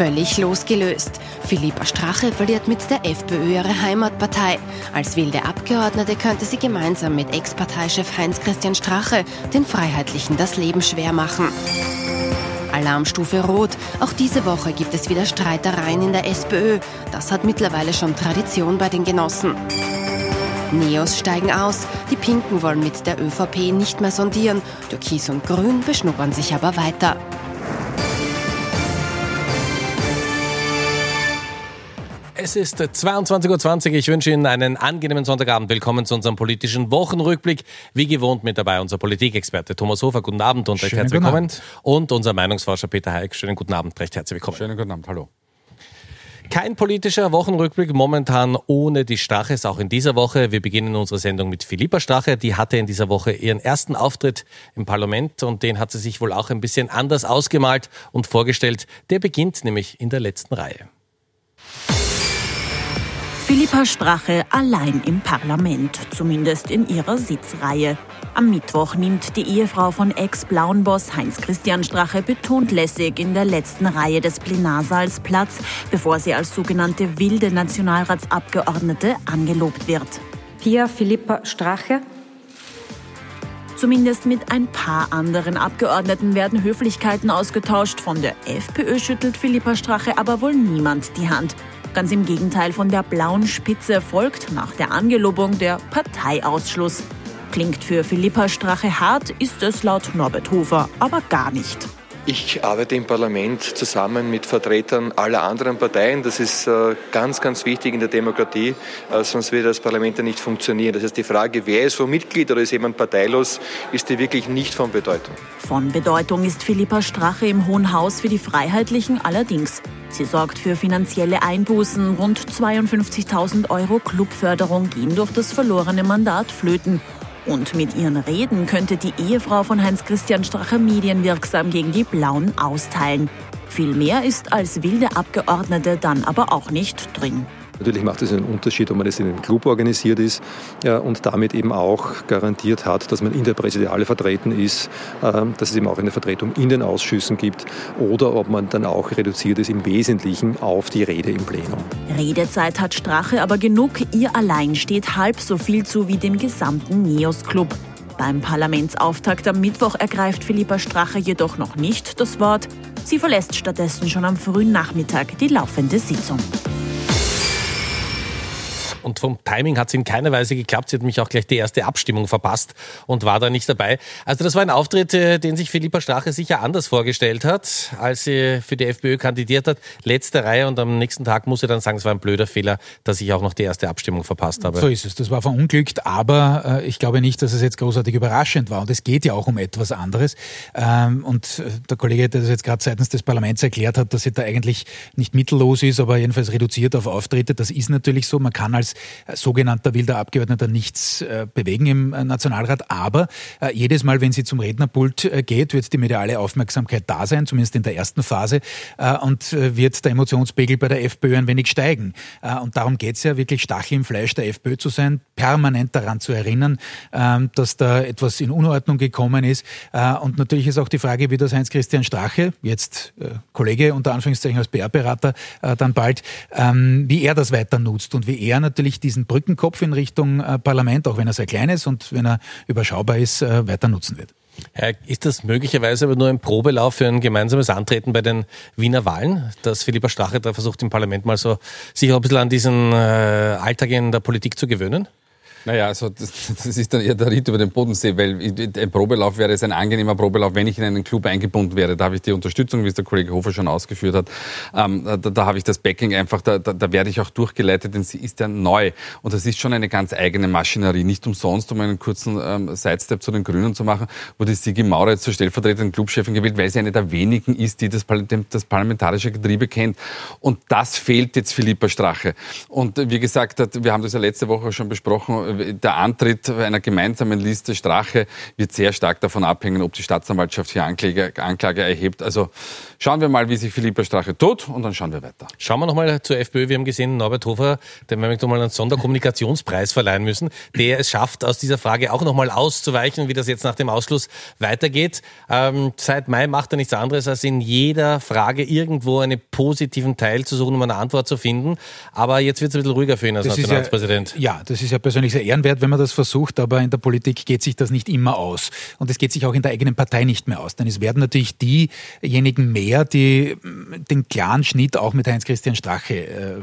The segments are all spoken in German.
Völlig losgelöst. Philippa Strache verliert mit der FPÖ ihre Heimatpartei. Als wilde Abgeordnete könnte sie gemeinsam mit Ex-Parteichef Heinz-Christian Strache den Freiheitlichen das Leben schwer machen. Alarmstufe Rot. Auch diese Woche gibt es wieder Streitereien in der SPÖ. Das hat mittlerweile schon Tradition bei den Genossen. Neos steigen aus. Die Pinken wollen mit der ÖVP nicht mehr sondieren. Türkis und Grün beschnuppern sich aber weiter. Es ist 22.20 Uhr. Ich wünsche Ihnen einen angenehmen Sonntagabend. Willkommen zu unserem politischen Wochenrückblick. Wie gewohnt mit dabei unser Politikexperte Thomas Hofer. Guten Abend und recht herzlich willkommen. Und unser Meinungsforscher Peter Heik. Schönen guten Abend, recht herzlich willkommen. Schönen guten Abend, hallo. Kein politischer Wochenrückblick momentan ohne die Straches, auch in dieser Woche. Wir beginnen unsere Sendung mit Philippa Strache. Die hatte in dieser Woche ihren ersten Auftritt im Parlament und den hat sie sich wohl auch ein bisschen anders ausgemalt und vorgestellt. Der beginnt nämlich in der letzten Reihe. Philippa Strache allein im Parlament, zumindest in ihrer Sitzreihe. Am Mittwoch nimmt die Ehefrau von Ex-Blauen-Boss Heinz-Christian Strache betont lässig in der letzten Reihe des Plenarsaals Platz, bevor sie als sogenannte wilde Nationalratsabgeordnete angelobt wird. Hier Philippa Strache. Zumindest mit ein paar anderen Abgeordneten werden Höflichkeiten ausgetauscht. Von der FPÖ schüttelt Philippa Strache aber wohl niemand die Hand. Ganz im Gegenteil von der blauen Spitze folgt nach der Angelobung der Parteiausschluss. Klingt für Philippa Strache hart, ist es laut Norbert Hofer aber gar nicht. Ich arbeite im Parlament zusammen mit Vertretern aller anderen Parteien. Das ist äh, ganz, ganz wichtig in der Demokratie, äh, sonst wird das Parlament ja nicht funktionieren. Das heißt, die Frage, wer ist vom Mitglied oder ist jemand parteilos, ist die wirklich nicht von Bedeutung. Von Bedeutung ist Philippa Strache im Hohen Haus für die Freiheitlichen allerdings. Sie sorgt für finanzielle Einbußen. Rund 52.000 Euro Clubförderung gehen durch das verlorene Mandat flöten. Und mit ihren Reden könnte die Ehefrau von Heinz-Christian Strache medienwirksam gegen die Blauen austeilen. Viel mehr ist als wilde Abgeordnete dann aber auch nicht drin. Natürlich macht es einen Unterschied, ob man das in einem Club organisiert ist ja, und damit eben auch garantiert hat, dass man in der Präsidiale vertreten ist, äh, dass es eben auch eine Vertretung in den Ausschüssen gibt oder ob man dann auch reduziert ist im Wesentlichen auf die Rede im Plenum. Redezeit hat Strache aber genug. Ihr allein steht halb so viel zu wie dem gesamten NEOS-Club. Beim Parlamentsauftakt am Mittwoch ergreift Philippa Strache jedoch noch nicht das Wort. Sie verlässt stattdessen schon am frühen Nachmittag die laufende Sitzung. Und vom Timing hat es in keiner Weise geklappt. Sie hat mich auch gleich die erste Abstimmung verpasst und war da nicht dabei. Also das war ein Auftritt, äh, den sich Philippa Strache sicher anders vorgestellt hat, als sie für die FPÖ kandidiert hat. Letzte Reihe und am nächsten Tag muss sie dann sagen, es war ein blöder Fehler, dass ich auch noch die erste Abstimmung verpasst habe. So ist es. Das war verunglückt, aber äh, ich glaube nicht, dass es jetzt großartig überraschend war. Und es geht ja auch um etwas anderes. Ähm, und äh, der Kollege, der das jetzt gerade seitens des Parlaments erklärt hat, dass sie da eigentlich nicht mittellos ist, aber jedenfalls reduziert auf Auftritte, das ist natürlich so. Man kann als als sogenannter wilder Abgeordneter nichts äh, bewegen im äh, Nationalrat. Aber äh, jedes Mal, wenn sie zum Rednerpult geht, wird die mediale Aufmerksamkeit da sein, zumindest in der ersten Phase, und wird der Emotionspegel bei der FPÖ ein wenig steigen. Und darum geht es ja wirklich Stachel im Fleisch der FPÖ zu sein, permanent daran zu erinnern, ähm, dass da etwas in Unordnung gekommen ist. Und natürlich ist auch die Frage, wie das Heinz-Christian Strache, jetzt Kollege unter Anführungszeichen als PR-Berater, dann bald, ähm, wie er das weiter nutzt und wie er natürlich natürlich diesen Brückenkopf in Richtung äh, Parlament, auch wenn er sehr klein ist und wenn er überschaubar ist, äh, weiter nutzen wird. Ist das möglicherweise aber nur ein Probelauf für ein gemeinsames Antreten bei den Wiener Wahlen, dass Philippa Strache da versucht, im Parlament mal so sich auch ein bisschen an diesen äh, Alltag in der Politik zu gewöhnen? Naja, also das, das ist dann eher der Ritt über den Bodensee, weil ein Probelauf wäre es ein angenehmer Probelauf, wenn ich in einen Club eingebunden wäre. Da habe ich die Unterstützung, wie es der Kollege Hofer schon ausgeführt hat. Ähm, da, da habe ich das Backing einfach, da, da, da werde ich auch durchgeleitet, denn sie ist ja neu. Und das ist schon eine ganz eigene Maschinerie. Nicht umsonst, um einen kurzen ähm, Sidestep zu den Grünen zu machen, wurde Sigi Maurer jetzt zur stellvertretenden Clubchefin gewählt, weil sie eine der wenigen ist, die das, das parlamentarische Getriebe kennt. Und das fehlt jetzt Philippa Strache. Und wie gesagt, wir haben das ja letzte Woche schon besprochen, der Antritt einer gemeinsamen Liste Strache wird sehr stark davon abhängen, ob die Staatsanwaltschaft hier Anklage, Anklage erhebt. Also schauen wir mal, wie sich Philippa Strache tut und dann schauen wir weiter. Schauen wir nochmal zur FPÖ. Wir haben gesehen, Norbert Hofer, dem wir mal einen Sonderkommunikationspreis verleihen müssen, der es schafft, aus dieser Frage auch nochmal auszuweichen, wie das jetzt nach dem Ausschluss weitergeht. Ähm, seit Mai macht er nichts anderes, als in jeder Frage irgendwo einen positiven Teil zu suchen, um eine Antwort zu finden. Aber jetzt wird es ein bisschen ruhiger für ihn als das Nationalratspräsident. Ja, ja, das ist ja persönlich sehr ehrenwert, wenn man das versucht, aber in der Politik geht sich das nicht immer aus. Und es geht sich auch in der eigenen Partei nicht mehr aus. Denn es werden natürlich diejenigen mehr, die mm, den klaren Schnitt auch mit Heinz-Christian Strache äh,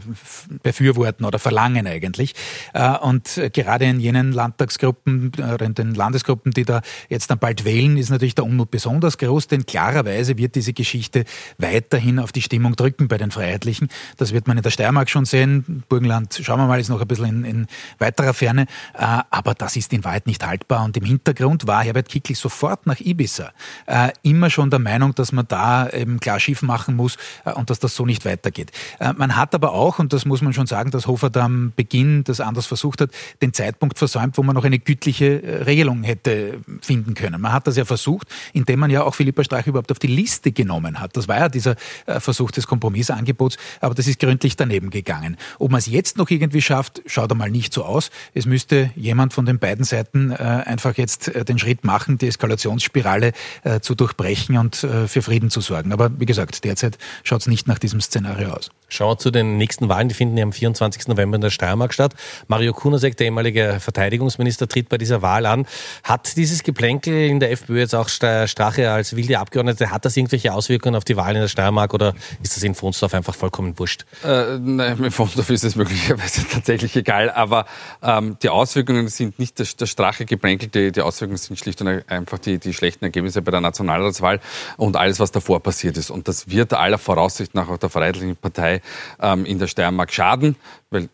befürworten oder verlangen eigentlich. Äh, und gerade in jenen Landtagsgruppen oder in den Landesgruppen, die da jetzt dann bald wählen, ist natürlich der Unmut besonders groß, denn klarerweise wird diese Geschichte weiterhin auf die Stimmung drücken bei den Freiheitlichen. Das wird man in der Steiermark schon sehen. Burgenland, schauen wir mal, ist noch ein bisschen in, in weiterer Ferne. Äh, aber das ist in Wahrheit nicht haltbar. Und im Hintergrund war Herbert Kickl sofort nach Ibiza äh, immer schon der Meinung, dass man da eben klar schief machen muss äh, und dass das so nicht weitergeht. Man hat aber auch, und das muss man schon sagen, dass Hofer da am Beginn das anders versucht hat, den Zeitpunkt versäumt, wo man noch eine gütliche Regelung hätte finden können. Man hat das ja versucht, indem man ja auch Philippa Streich überhaupt auf die Liste genommen hat. Das war ja dieser Versuch des Kompromissangebots, aber das ist gründlich daneben gegangen. Ob man es jetzt noch irgendwie schafft, schaut einmal nicht so aus. Es müsste jemand von den beiden Seiten äh, einfach jetzt äh, den Schritt machen, die Eskalationsspirale äh, zu durchbrechen und für Frieden zu sorgen. Aber wie gesagt, derzeit schaut es nicht nach diesem Szenario aus. Schauen wir zu den nächsten Wahlen, die finden ja am 24. November in der Steiermark statt. Mario Kunasek, der ehemalige Verteidigungsminister, tritt bei dieser Wahl an. Hat dieses Geplänkel in der FPÖ jetzt auch Strache als wilde Abgeordnete, hat das irgendwelche Auswirkungen auf die Wahlen in der Steiermark oder ist das in Fonsdorf einfach vollkommen wurscht? Äh, nein, in Fonsdorf ist es möglicherweise tatsächlich egal, aber ähm, die Auswirkungen sind nicht das, das Strache-Geplänkel, die, die Auswirkungen sind schlicht und einfach die, die schlechten Ergebnisse bei der Nationalratswahl und alles, was davor passiert ist. Und das wird aller Voraussicht nach auch der Freiheitlichen Partei ähm, in der Steiermark schaden, weil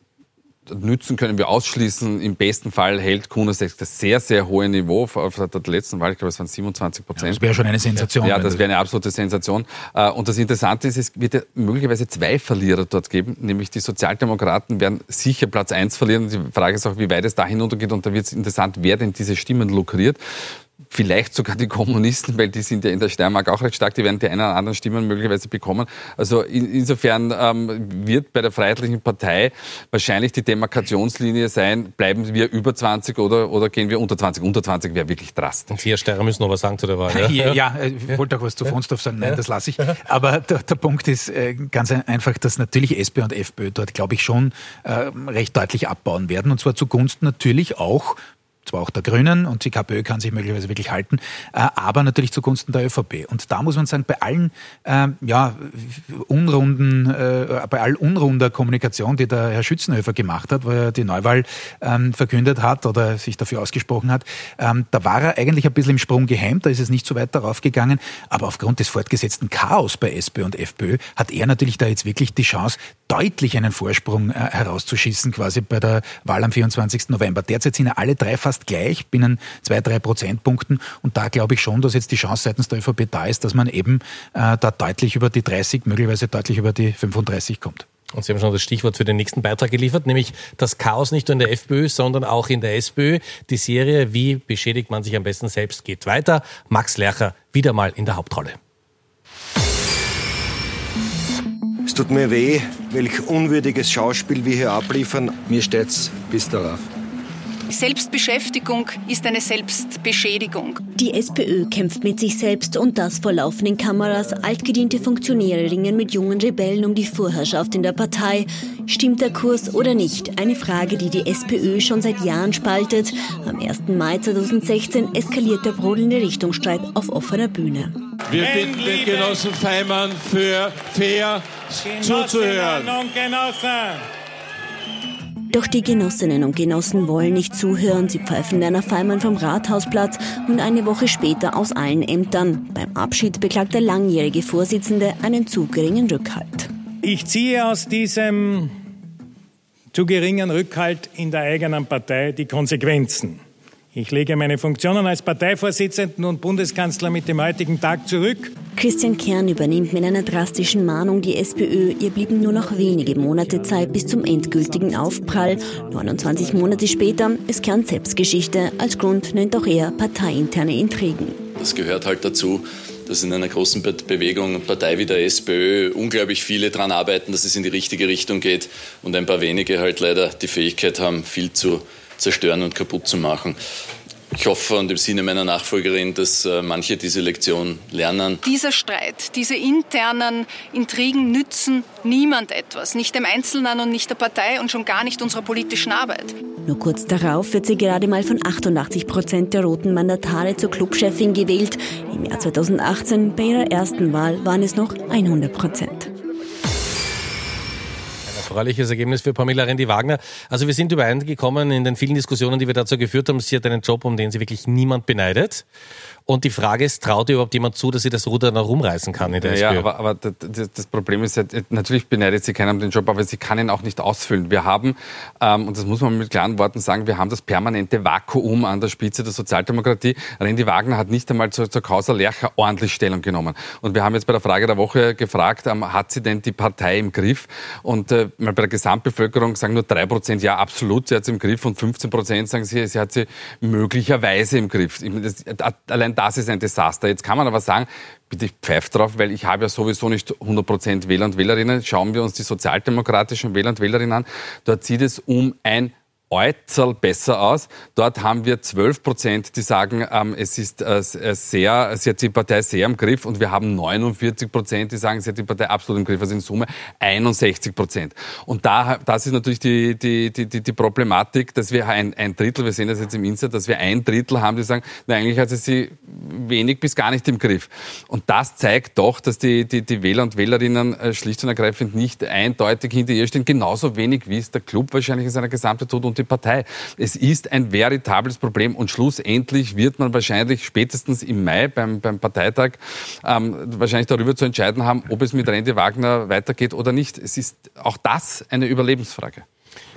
nützen können wir ausschließen. Im besten Fall hält Kunas das sehr, sehr hohe Niveau auf der letzten Wahl. Ich glaube, es waren 27 Prozent. Ja, das wäre schon eine Sensation. Ja, das wäre eine absolute Sensation. Äh, und das Interessante ist, es wird ja möglicherweise zwei Verlierer dort geben. Nämlich die Sozialdemokraten werden sicher Platz eins verlieren. Die Frage ist auch, wie weit es da hinuntergeht. Und da wird es interessant, wer denn diese Stimmen lukriert vielleicht sogar die Kommunisten, weil die sind ja in der Steiermark auch recht stark, die werden die einen oder anderen Stimmen möglicherweise bekommen. Also in, insofern ähm, wird bei der Freiheitlichen Partei wahrscheinlich die Demarkationslinie sein, bleiben wir über 20 oder, oder gehen wir unter 20? Unter 20 wäre wirklich drastisch. Und vier Steirer müssen noch was sagen zu der Wahl. Ja, ja, äh, ich wollte auch was zu Fonsdorf sagen, nein, das lasse ich. Aber der, der Punkt ist äh, ganz einfach, dass natürlich SP und FPÖ dort, glaube ich, schon äh, recht deutlich abbauen werden. Und zwar zugunsten natürlich auch zwar auch der Grünen und die KPÖ kann sich möglicherweise wirklich halten, äh, aber natürlich zugunsten der ÖVP. Und da muss man sagen, bei allen äh, ja, unrunden, äh, bei all unrunder Kommunikation, die der Herr Schützenhöfer gemacht hat, wo er die Neuwahl ähm, verkündet hat oder sich dafür ausgesprochen hat, ähm, da war er eigentlich ein bisschen im Sprung gehemmt, da ist es nicht so weit darauf gegangen, aber aufgrund des fortgesetzten Chaos bei SPÖ und FPÖ hat er natürlich da jetzt wirklich die Chance, deutlich einen Vorsprung äh, herauszuschießen, quasi bei der Wahl am 24. November. Derzeit sind ja alle drei fast gleich, binnen zwei, drei Prozentpunkten. Und da glaube ich schon, dass jetzt die Chance seitens der ÖVP da ist, dass man eben äh, da deutlich über die 30, möglicherweise deutlich über die 35 kommt. Und Sie haben schon das Stichwort für den nächsten Beitrag geliefert, nämlich das Chaos nicht nur in der FPÖ, sondern auch in der SPÖ. Die Serie Wie beschädigt man sich am besten selbst geht weiter. Max Lercher wieder mal in der Hauptrolle. Es tut mir weh, welch unwürdiges Schauspiel wir hier abliefern. Mir steht's bis darauf. Selbstbeschäftigung ist eine Selbstbeschädigung. Die SPÖ kämpft mit sich selbst und das vor laufenden Kameras. Altgediente Funktionäre ringen mit jungen Rebellen um die Vorherrschaft in der Partei. Stimmt der Kurs oder nicht? Eine Frage, die die SPÖ schon seit Jahren spaltet. Am 1. Mai 2016 eskaliert der brodelnde Richtungsstreit auf offener Bühne. Wir bitten den Genossen Feimann für fair zuzuhören. Und Genossen. Doch die Genossinnen und Genossen wollen nicht zuhören. Sie pfeifen Werner Feimann vom Rathausplatz und eine Woche später aus allen Ämtern. Beim Abschied beklagt der langjährige Vorsitzende einen zu geringen Rückhalt. Ich ziehe aus diesem zu geringen Rückhalt in der eigenen Partei die Konsequenzen. Ich lege meine Funktionen als Parteivorsitzenden und Bundeskanzler mit dem heutigen Tag zurück. Christian Kern übernimmt mit einer drastischen Mahnung die SPÖ. Ihr blieben nur noch wenige Monate Zeit bis zum endgültigen Aufprall. 29 Monate später ist Kern Selbstgeschichte. Als Grund nennt auch er parteiinterne Intrigen. Das gehört halt dazu dass in einer großen Bewegung, Partei wie der SPÖ, unglaublich viele daran arbeiten, dass es in die richtige Richtung geht und ein paar wenige halt leider die Fähigkeit haben, viel zu zerstören und kaputt zu machen. Ich hoffe und im Sinne meiner Nachfolgerin, dass äh, manche diese Lektion lernen. Dieser Streit, diese internen Intrigen nützen niemand etwas. Nicht dem Einzelnen und nicht der Partei und schon gar nicht unserer politischen Arbeit. Nur kurz darauf wird sie gerade mal von 88 Prozent der roten Mandatare zur Clubchefin gewählt. Im Jahr 2018, bei ihrer ersten Wahl, waren es noch 100 Prozent erfreuliches Ergebnis für Pamela Rendi-Wagner. Also wir sind übereingekommen in den vielen Diskussionen, die wir dazu geführt haben. Sie hat einen Job, um den sie wirklich niemand beneidet. Und die Frage ist, traut ihr überhaupt jemand zu, dass sie das Ruder noch rumreißen kann in der ja? Ja, aber, aber das, Problem ist, natürlich beneidet sie keinen um den Job, aber sie kann ihn auch nicht ausfüllen. Wir haben, ähm, und das muss man mit klaren Worten sagen, wir haben das permanente Vakuum an der Spitze der Sozialdemokratie. Randy Wagner hat nicht einmal zur, zur Causa Lercher ordentlich Stellung genommen. Und wir haben jetzt bei der Frage der Woche gefragt, ähm, hat sie denn die Partei im Griff? Und äh, mal bei der Gesamtbevölkerung sagen nur drei Prozent, ja, absolut, sie hat sie im Griff. Und 15 Prozent sagen sie, sie hat sie möglicherweise im Griff. Das, allein das ist ein Desaster. Jetzt kann man aber sagen, bitte pfeift drauf, weil ich habe ja sowieso nicht 100% Wähler und Wählerinnen. Schauen wir uns die sozialdemokratischen Wähler und Wählerinnen an. Dort sieht es um ein Äußerl besser aus. Dort haben wir 12 Prozent, die sagen, ähm, es ist äh, äh, sehr, sie hat die Partei sehr im Griff und wir haben 49 Prozent, die sagen, sie hat die Partei absolut im Griff. Also in Summe 61 Prozent. Und da, das ist natürlich die, die, die, die Problematik, dass wir ein, ein Drittel, wir sehen das jetzt im Insert, dass wir ein Drittel haben, die sagen, na, eigentlich hat sie sie wenig bis gar nicht im Griff. Und das zeigt doch, dass die, die, die Wähler und Wählerinnen äh, schlicht und ergreifend nicht eindeutig hinter ihr stehen, genauso wenig wie es der Club wahrscheinlich in seiner Gesamtheit tut und die Partei. Es ist ein veritables Problem und schlussendlich wird man wahrscheinlich spätestens im Mai beim, beim Parteitag ähm, wahrscheinlich darüber zu entscheiden haben, ob es mit Randy Wagner weitergeht oder nicht. Es ist auch das eine Überlebensfrage.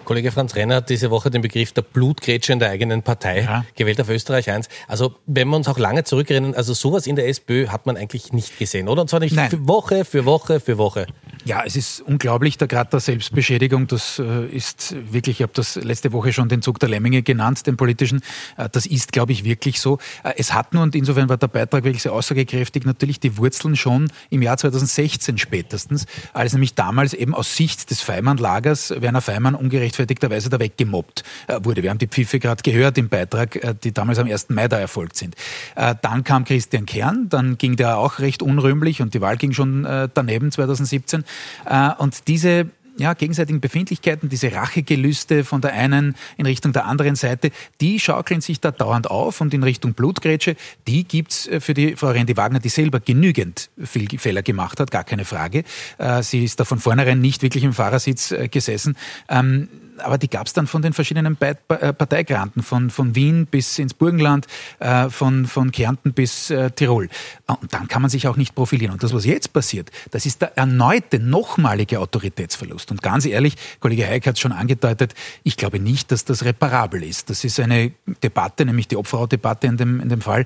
Kollege Franz Renner hat diese Woche den Begriff der Blutgrätsche in der eigenen Partei ja. gewählt auf Österreich 1. Also wenn wir uns auch lange zurückerinnern, also sowas in der SPÖ hat man eigentlich nicht gesehen, oder? Und zwar nicht für Woche für Woche für Woche. Ja, es ist unglaublich, der Grad der Selbstbeschädigung, das äh, ist wirklich, ich habe das letzte Woche schon den Zug der Lemminge genannt, den politischen, äh, das ist, glaube ich, wirklich so. Äh, es hat nur, und insofern war der Beitrag wirklich sehr aussagekräftig, natürlich die Wurzeln schon im Jahr 2016 spätestens, als nämlich damals eben aus Sicht des Feimann-Lagers Werner Feimann ungerechtfertigterweise da weggemobbt wurde. Wir haben die Pfiffe gerade gehört im Beitrag, die damals am 1. Mai da erfolgt sind. Dann kam Christian Kern, dann ging der auch recht unrühmlich und die Wahl ging schon daneben 2017. Äh, und diese ja, gegenseitigen Befindlichkeiten, diese Rachegelüste von der einen in Richtung der anderen Seite, die schaukeln sich da dauernd auf und in Richtung Blutgrätsche, die gibt's äh, für die Frau Rendi Wagner, die selber genügend Fehler gemacht hat, gar keine Frage. Äh, sie ist da von vornherein nicht wirklich im Fahrersitz gesessen. Ähm, aber die gab es dann von den verschiedenen äh, Parteigranten, von, von Wien bis ins Burgenland, äh, von, von Kärnten bis äh, Tirol. Und dann kann man sich auch nicht profilieren. Und das, was jetzt passiert, das ist der erneute, nochmalige Autoritätsverlust. Und ganz ehrlich, Kollege Heik hat es schon angedeutet, ich glaube nicht, dass das reparabel ist. Das ist eine Debatte, nämlich die Opferhautdebatte in dem, in dem Fall,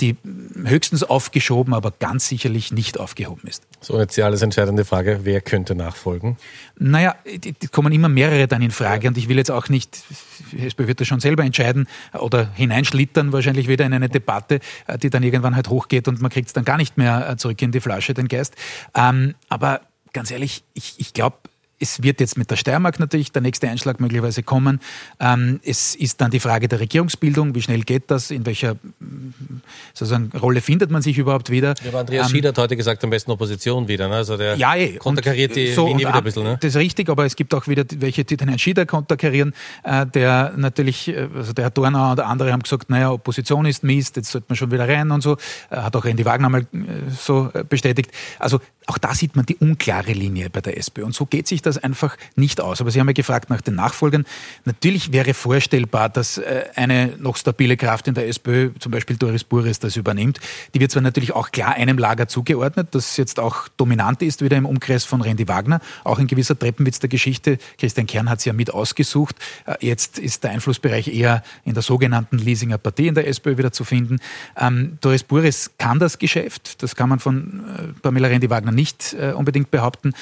die höchstens aufgeschoben, aber ganz sicherlich nicht aufgehoben ist. So, jetzt die alles entscheidende Frage, wer könnte nachfolgen? Naja, die kommen immer mehrere dann in Frage und ich will jetzt auch nicht, SPÖ wird das schon selber entscheiden oder hineinschlittern wahrscheinlich wieder in eine Debatte, äh, die dann irgendwann halt hochgeht und man kriegt es dann gar nicht mehr äh, zurück in die Flasche, den Geist. Ähm, aber ganz ehrlich, ich, ich glaube, es wird jetzt mit der Steiermark natürlich der nächste Einschlag möglicherweise kommen. Ähm, es ist dann die Frage der Regierungsbildung. Wie schnell geht das? In welcher sozusagen, Rolle findet man sich überhaupt wieder? Ja, aber Andreas ähm, Schieder hat heute gesagt, am besten Opposition wieder. Ne? Also der ja, eh. konterkariert die so, Linie wieder ein bisschen. Ne? Das ist richtig, aber es gibt auch wieder welche, die den Herrn Schieder konterkarieren, äh, der natürlich, äh, also der Herr Dornauer und andere haben gesagt, naja, Opposition ist Mist, jetzt sollte man schon wieder rein und so. Äh, hat auch Randy Wagner mal äh, so bestätigt. Also auch da sieht man die unklare Linie bei der SPÖ. Und so geht sich das einfach nicht aus. Aber Sie haben ja gefragt nach den Nachfolgern. Natürlich wäre vorstellbar, dass äh, eine noch stabile Kraft in der SPÖ, zum Beispiel Doris Bures, das übernimmt. Die wird zwar natürlich auch klar einem Lager zugeordnet, das jetzt auch dominant ist, wieder im Umkreis von Randy Wagner. Auch ein gewisser Treppenwitz der Geschichte. Christian Kern hat sie ja mit ausgesucht. Äh, jetzt ist der Einflussbereich eher in der sogenannten Leasinger Partie in der SPÖ wieder zu finden. Ähm, Doris Bures kann das Geschäft. Das kann man von äh, Pamela Randy Wagner nicht unbedingt behaupten.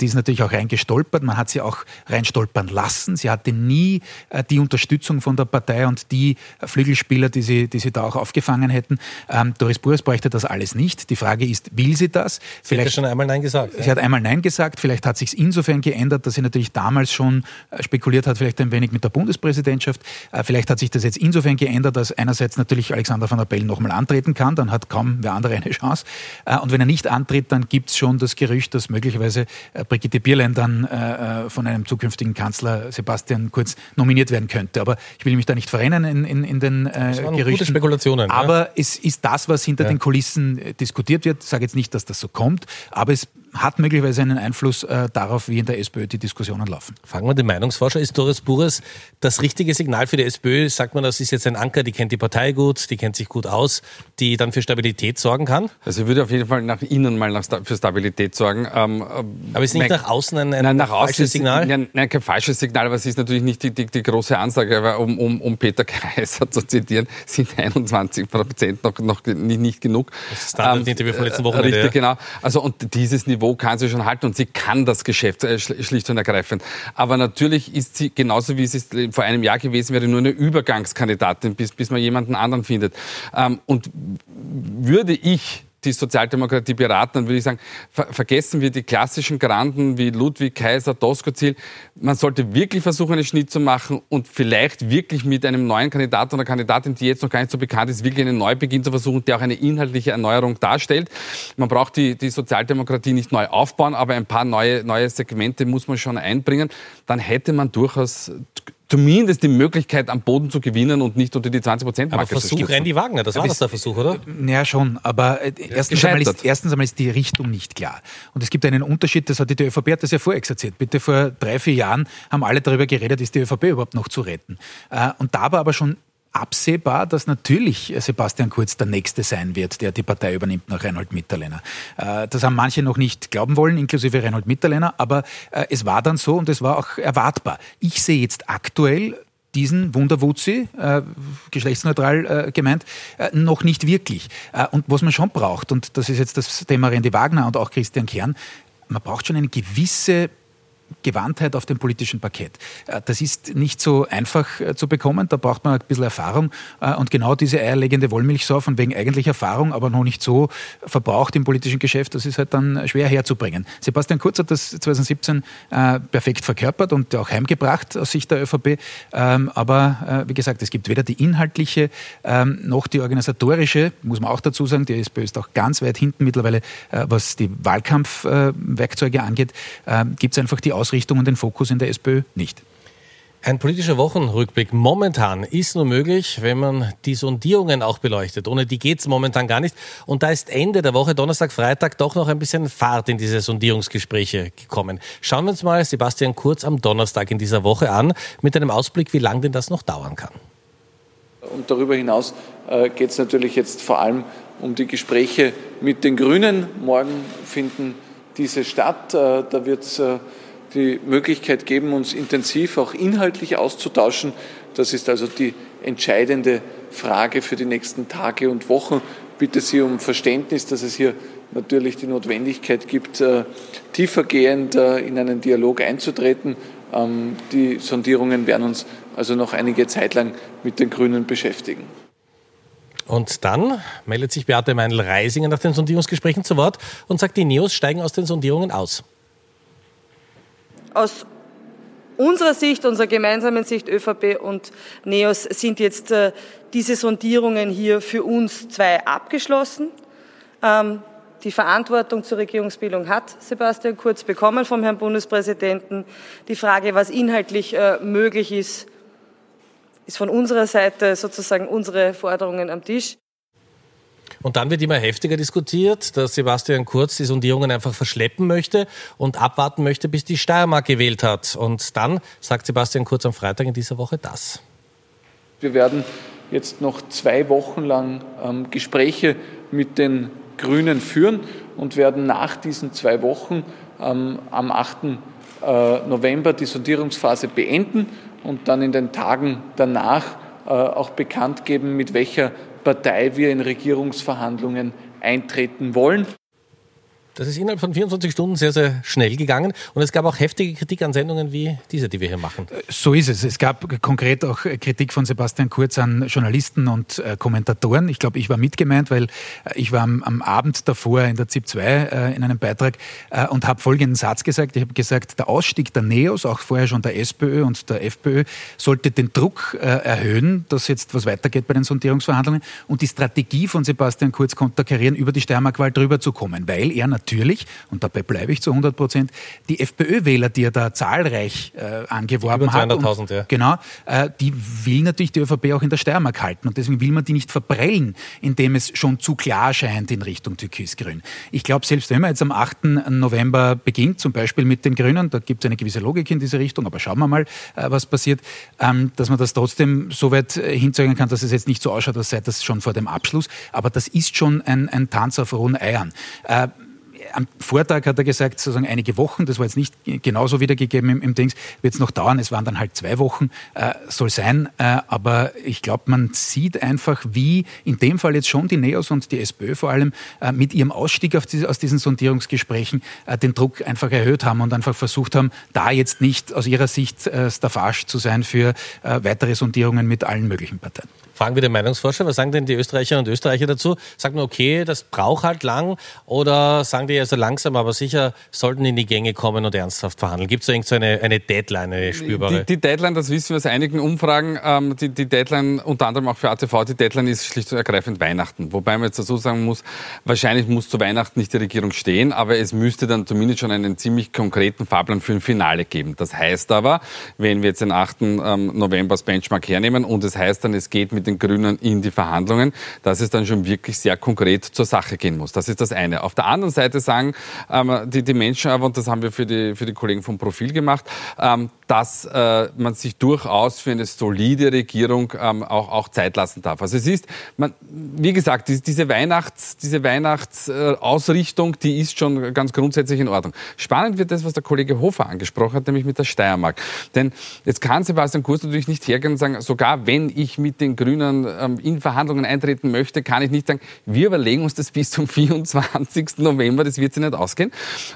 Die ist natürlich auch reingestolpert. Man hat sie auch reinstolpern lassen. Sie hatte nie äh, die Unterstützung von der Partei und die Flügelspieler, die sie, die sie da auch aufgefangen hätten. Ähm, Doris Bures bräuchte das alles nicht. Die Frage ist, will sie das? Sie hat schon einmal Nein gesagt. Sie ja. hat einmal Nein gesagt. Vielleicht hat sich insofern geändert, dass sie natürlich damals schon äh, spekuliert hat, vielleicht ein wenig mit der Bundespräsidentschaft. Äh, vielleicht hat sich das jetzt insofern geändert, dass einerseits natürlich Alexander van der Bellen nochmal antreten kann. Dann hat kaum wer andere eine Chance. Und wenn er nicht antritt, dann gibt es schon das Gerücht, dass möglicherweise Brigitte Bierlein dann äh, von einem zukünftigen Kanzler Sebastian Kurz nominiert werden könnte. Aber ich will mich da nicht verrennen in, in, in den äh, Gerüchten. Gute Spekulationen. Aber ja. es ist das, was hinter ja. den Kulissen diskutiert wird. Ich sage jetzt nicht, dass das so kommt, aber es hat möglicherweise einen Einfluss äh, darauf, wie in der SPÖ die Diskussionen laufen. Fragen wir den Meinungsforscher. Ist Doris Bures das richtige Signal für die SPÖ? Sagt man, das ist jetzt ein Anker, die kennt die Partei gut, die kennt sich gut aus, die dann für Stabilität sorgen kann? Also ich würde auf jeden Fall nach innen mal nach, für Stabilität sorgen. Ähm, aber ist nicht nach außen ein, ein nein, nach falsches außen Signal? Nein, nein, kein falsches Signal, aber es ist natürlich nicht die, die, die große Ansage. Aber um, um, um Peter Kaiser zu zitieren, sind 21 Prozent noch, noch nicht, nicht genug. Das ist das ähm, Interview von letzten Wochenende. Richtig, ja. genau. Also und dieses Niveau kann sie schon halten und sie kann das Geschäft äh, schlicht und ergreifend. Aber natürlich ist sie, genauso wie es vor einem Jahr gewesen wäre, nur eine Übergangskandidatin, bis, bis man jemanden anderen findet. Ähm, und würde ich die Sozialdemokratie beraten, dann würde ich sagen, ver vergessen wir die klassischen Granden wie Ludwig, Kaiser, Doskozil. Man sollte wirklich versuchen, einen Schnitt zu machen und vielleicht wirklich mit einem neuen Kandidaten oder Kandidatin, die jetzt noch gar nicht so bekannt ist, wirklich einen Neubeginn zu versuchen, der auch eine inhaltliche Erneuerung darstellt. Man braucht die, die Sozialdemokratie nicht neu aufbauen, aber ein paar neue, neue Segmente muss man schon einbringen. Dann hätte man durchaus zumindest die Möglichkeit, am Boden zu gewinnen und nicht unter die 20 Prozent Marke aber Versuch Randy Wagner, das war das der Versuch, oder? Ja, schon. Aber äh, erstens, einmal ist, erstens einmal ist die Richtung nicht klar. Und es gibt einen Unterschied, das hat die ÖVP hat das ja vorexerziert. Bitte vor drei, vier Jahren haben alle darüber geredet, ist die ÖVP überhaupt noch zu retten. Äh, und da war aber schon absehbar, dass natürlich Sebastian Kurz der Nächste sein wird, der die Partei übernimmt nach Reinhold Mitterlehner. Äh, das haben manche noch nicht glauben wollen, inklusive Reinhold Mitterlehner, aber äh, es war dann so und es war auch erwartbar. Ich sehe jetzt aktuell diesen Wunderwutzi, äh, geschlechtsneutral äh, gemeint, äh, noch nicht wirklich. Äh, und was man schon braucht, und das ist jetzt das Thema Randy Wagner und auch Christian Kern, man braucht schon eine gewisse Gewandtheit auf dem politischen Parkett. Äh, das ist nicht so einfach äh, zu bekommen, da braucht man ein bisschen Erfahrung. Äh, und genau diese eierlegende Wollmilchsau von wegen eigentlich Erfahrung, aber noch nicht so verbraucht im politischen Geschäft, das ist halt dann schwer herzubringen. Sebastian Kurz hat das 2017 perfekt verkörpert und auch heimgebracht aus Sicht der ÖVP, ähm, aber wie gesagt, es gibt weder die inhaltliche ähm, noch die organisatorische, muss man auch dazu sagen, die SPÖ ist auch ganz weit hinten mittlerweile, was die Wahlkampfwerkzeuge angeht, ähm, gibt es einfach die Ausrichtung und den Fokus in der SPÖ nicht. Ein politischer Wochenrückblick momentan ist nur möglich, wenn man die Sondierungen auch beleuchtet. Ohne die geht es momentan gar nicht. Und da ist Ende der Woche, Donnerstag, Freitag, doch noch ein bisschen Fahrt in diese Sondierungsgespräche gekommen. Schauen wir uns mal Sebastian Kurz am Donnerstag in dieser Woche an, mit einem Ausblick, wie lange denn das noch dauern kann. Und darüber hinaus äh, geht es natürlich jetzt vor allem um die Gespräche mit den Grünen. Morgen finden diese statt. Äh, da wird es äh, die Möglichkeit geben, uns intensiv auch inhaltlich auszutauschen. Das ist also die entscheidende Frage für die nächsten Tage und Wochen. Ich bitte Sie um Verständnis, dass es hier natürlich die Notwendigkeit gibt, äh, tiefergehend äh, in einen Dialog einzutreten. Ähm, die Sondierungen werden uns also noch einige Zeit lang mit den Grünen beschäftigen. Und dann meldet sich Beate Meinl-Reisinger nach den Sondierungsgesprächen zu Wort und sagt, die Neos steigen aus den Sondierungen aus aus unserer Sicht, unserer gemeinsamen Sicht ÖVP und NEOS sind jetzt äh, diese Sondierungen hier für uns zwei abgeschlossen. Ähm, die Verantwortung zur Regierungsbildung hat Sebastian Kurz bekommen vom Herrn Bundespräsidenten. Die Frage, was inhaltlich äh, möglich ist, ist von unserer Seite sozusagen unsere Forderungen am Tisch. Und dann wird immer heftiger diskutiert, dass Sebastian Kurz die Sondierungen einfach verschleppen möchte und abwarten möchte, bis die Steiermark gewählt hat. Und dann sagt Sebastian Kurz am Freitag in dieser Woche das. Wir werden jetzt noch zwei Wochen lang ähm, Gespräche mit den Grünen führen und werden nach diesen zwei Wochen ähm, am 8. Äh, November die Sondierungsphase beenden und dann in den Tagen danach äh, auch bekannt geben, mit welcher Partei wir in Regierungsverhandlungen eintreten wollen. Das ist innerhalb von 24 Stunden sehr, sehr schnell gegangen. Und es gab auch heftige Kritik an Sendungen wie diese, die wir hier machen. So ist es. Es gab konkret auch Kritik von Sebastian Kurz an Journalisten und äh, Kommentatoren. Ich glaube, ich war mitgemeint, weil äh, ich war am, am, Abend davor in der ZIP 2 äh, in einem Beitrag äh, und habe folgenden Satz gesagt. Ich habe gesagt, der Ausstieg der NEOS, auch vorher schon der SPÖ und der FPÖ, sollte den Druck äh, erhöhen, dass jetzt was weitergeht bei den Sondierungsverhandlungen und die Strategie von Sebastian Kurz konterkarieren, über die Steiermark-Wahl drüber zu kommen, weil er natürlich natürlich, und dabei bleibe ich zu 100 Prozent, die FPÖ-Wähler, die er da zahlreich äh, angeworben hat, und, ja. genau, äh, die will natürlich die ÖVP auch in der Steiermark halten. Und deswegen will man die nicht verprellen, indem es schon zu klar scheint in Richtung Türkisgrün. Ich glaube, selbst wenn man jetzt am 8. November beginnt, zum Beispiel mit den Grünen, da gibt es eine gewisse Logik in diese Richtung, aber schauen wir mal, äh, was passiert, ähm, dass man das trotzdem so weit äh, hinzeigen kann, dass es jetzt nicht so ausschaut, als sei das schon vor dem Abschluss. Aber das ist schon ein, ein Tanz auf rohen Eiern. Äh, am Vortag hat er gesagt, sozusagen einige Wochen, das war jetzt nicht genauso wiedergegeben im, im Dings, wird es noch dauern, es waren dann halt zwei Wochen, äh, soll sein, äh, aber ich glaube, man sieht einfach, wie in dem Fall jetzt schon die NEOS und die SPÖ vor allem äh, mit ihrem Ausstieg diese, aus diesen Sondierungsgesprächen äh, den Druck einfach erhöht haben und einfach versucht haben, da jetzt nicht aus ihrer Sicht äh, Staffage zu sein für äh, weitere Sondierungen mit allen möglichen Parteien. Fragen wir den Meinungsforscher, was sagen denn die Österreicherinnen und Österreicher dazu? Sagt man, okay, das braucht halt lang oder sagen die also langsam, aber sicher sollten in die Gänge kommen und ernsthaft verhandeln? Gibt es da irgendeine so eine Deadline, eine spürbare? Die, die, Deadline, das wissen wir aus einigen Umfragen, ähm, die, die, Deadline unter anderem auch für ATV, die Deadline ist schlicht und ergreifend Weihnachten. Wobei man jetzt dazu sagen muss, wahrscheinlich muss zu Weihnachten nicht die Regierung stehen, aber es müsste dann zumindest schon einen ziemlich konkreten Fahrplan für ein Finale geben. Das heißt aber, wenn wir jetzt den 8. Ähm, November als Benchmark hernehmen und es das heißt dann, es geht mit den Grünen in die Verhandlungen, dass es dann schon wirklich sehr konkret zur Sache gehen muss. Das ist das eine. Auf der anderen Seite sagen ähm, die, die Menschen aber, und das haben wir für die, für die Kollegen vom Profil gemacht, ähm, dass äh, man sich durchaus für eine solide Regierung ähm, auch, auch Zeit lassen darf. Also es ist, man, wie gesagt, diese Weihnachts, diese Weihnachtsausrichtung, die ist schon ganz grundsätzlich in Ordnung. Spannend wird das, was der Kollege Hofer angesprochen hat, nämlich mit der Steiermark. Denn jetzt kann Sebastian Kurz natürlich nicht hergehen und sagen, sogar wenn ich mit den Grünen ähm, in Verhandlungen eintreten möchte, kann ich nicht sagen, wir überlegen uns das bis zum 24. November, das wird sich nicht ausgehen.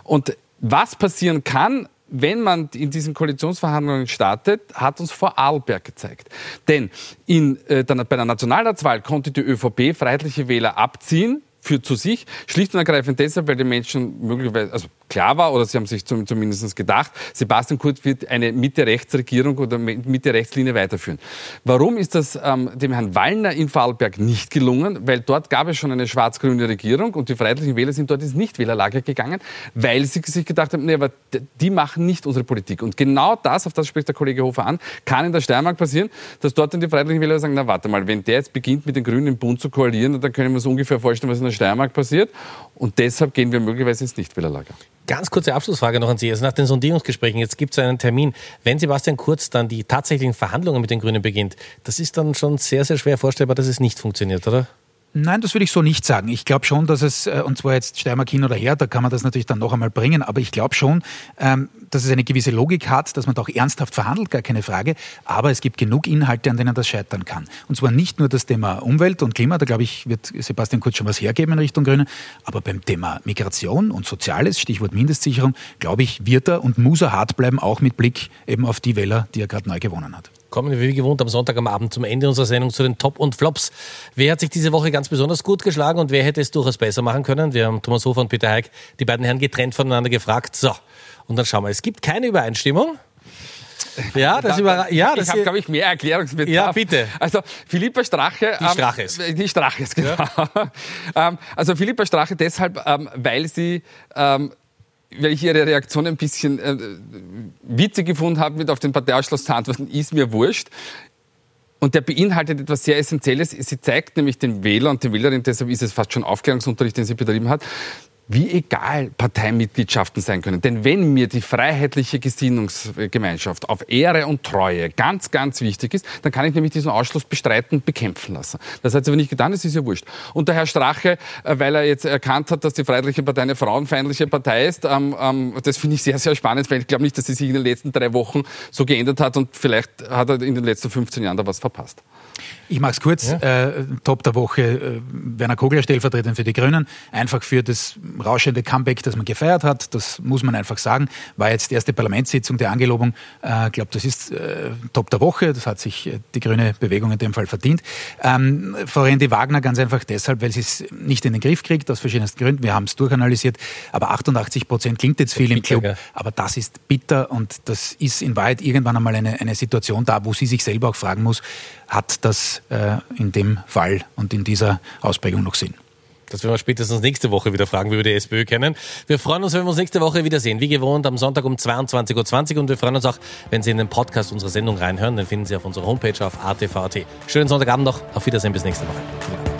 Und was passieren kann, wenn man in diesen Koalitionsverhandlungen startet, hat uns vor Arlberg gezeigt. Denn in, äh, dann, bei der Nationalratswahl konnte die ÖVP freiheitliche Wähler abziehen für zu sich, schlicht und ergreifend deshalb, weil die Menschen möglicherweise, also klar war, oder sie haben sich zumindest gedacht, Sebastian Kurz wird eine Mitte-Rechts-Regierung oder Mitte-Rechts-Linie weiterführen. Warum ist das ähm, dem Herrn Wallner in Vorarlberg nicht gelungen? Weil dort gab es schon eine schwarz-grüne Regierung und die Freiheitlichen Wähler sind dort ins Nichtwählerlager gegangen, weil sie sich gedacht haben, nee, aber die machen nicht unsere Politik. Und genau das, auf das spricht der Kollege Hofer an, kann in der Steiermark passieren, dass dort dann die Freiheitlichen Wähler sagen, na warte mal, wenn der jetzt beginnt mit den Grünen im Bund zu koalieren, dann können wir uns ungefähr vorstellen, was in der Steiermark passiert. Und deshalb gehen wir möglicherweise ins Nichtwählerlager. Ganz kurze Abschlussfrage noch an Sie. Also nach den Sondierungsgesprächen, jetzt gibt es einen Termin. Wenn Sebastian Kurz dann die tatsächlichen Verhandlungen mit den Grünen beginnt, das ist dann schon sehr, sehr schwer vorstellbar, dass es nicht funktioniert, oder? Nein, das würde ich so nicht sagen. Ich glaube schon, dass es, äh, und zwar jetzt Steiermark hin oder her, da kann man das natürlich dann noch einmal bringen, aber ich glaube schon, ähm, dass es eine gewisse Logik hat, dass man da auch ernsthaft verhandelt, gar keine Frage, aber es gibt genug Inhalte, an denen das scheitern kann. Und zwar nicht nur das Thema Umwelt und Klima, da glaube ich, wird Sebastian Kurz schon was hergeben in Richtung Grüne, aber beim Thema Migration und Soziales, Stichwort Mindestsicherung, glaube ich, wird er und muss er hart bleiben, auch mit Blick eben auf die Wähler, die er gerade neu gewonnen hat. Kommen wir wie gewohnt am Sonntag am Abend zum Ende unserer Sendung zu den Top und Flops. Wer hat sich diese Woche ganz besonders gut geschlagen und wer hätte es durchaus besser machen können? Wir haben Thomas Hofer und Peter Heik, die beiden Herren getrennt voneinander gefragt. So, und dann schauen wir. Es gibt keine Übereinstimmung. Ja, das über, ja, das ich habe, glaube ich, mehr Erklärungsbedarf. Ja, bitte. Also Philippa Strache. Die Straches. Ähm, die Straches, genau. Ja. ähm, also Philippa Strache deshalb, ähm, weil sie ähm, weil ich Ihre Reaktion ein bisschen äh, witzig gefunden habe, mit auf den Parteiausschluss zu antworten, ist mir wurscht. Und der beinhaltet etwas sehr Essentielles. Sie zeigt nämlich den Wähler und den Wählerinnen, deshalb ist es fast schon Aufklärungsunterricht, den sie betrieben hat, wie egal Parteimitgliedschaften sein können. Denn wenn mir die freiheitliche Gesinnungsgemeinschaft auf Ehre und Treue ganz, ganz wichtig ist, dann kann ich nämlich diesen Ausschluss bestreiten, bekämpfen lassen. Das hat sie aber nicht getan, das ist ja wurscht. Und der Herr Strache, äh, weil er jetzt erkannt hat, dass die Freiheitliche Partei eine frauenfeindliche Partei ist, ähm, ähm, das finde ich sehr, sehr spannend, weil ich glaube nicht, dass sie sich in den letzten drei Wochen so geändert hat und vielleicht hat er in den letzten 15 Jahren da was verpasst. Ich mache es kurz. Ja. Äh, Top der Woche äh, Werner Kogler, stellvertretend für die Grünen. Einfach für das rauschende Comeback, das man gefeiert hat. Das muss man einfach sagen. War jetzt die erste Parlamentssitzung der Angelobung. Ich äh, glaube, das ist äh, Top der Woche. Das hat sich äh, die grüne Bewegung in dem Fall verdient. Ähm, Frau Rendi Wagner ganz einfach deshalb, weil sie es nicht in den Griff kriegt, aus verschiedensten Gründen. Wir haben es durchanalysiert. Aber 88 Prozent klingt jetzt viel im Club. Aber das ist bitter und das ist in Wahrheit irgendwann einmal eine, eine Situation da, wo sie sich selber auch fragen muss, hat das äh, in dem Fall und in dieser Ausprägung noch Sinn. Das werden wir spätestens nächste Woche wieder fragen, wie wir die SPÖ kennen. Wir freuen uns, wenn wir uns nächste Woche wiedersehen. Wie gewohnt am Sonntag um 22.20 Uhr. Und wir freuen uns auch, wenn Sie in den Podcast unserer Sendung reinhören. Den finden Sie auf unserer Homepage auf ATV.at. Schönen Sonntagabend noch. Auf Wiedersehen bis nächste Woche.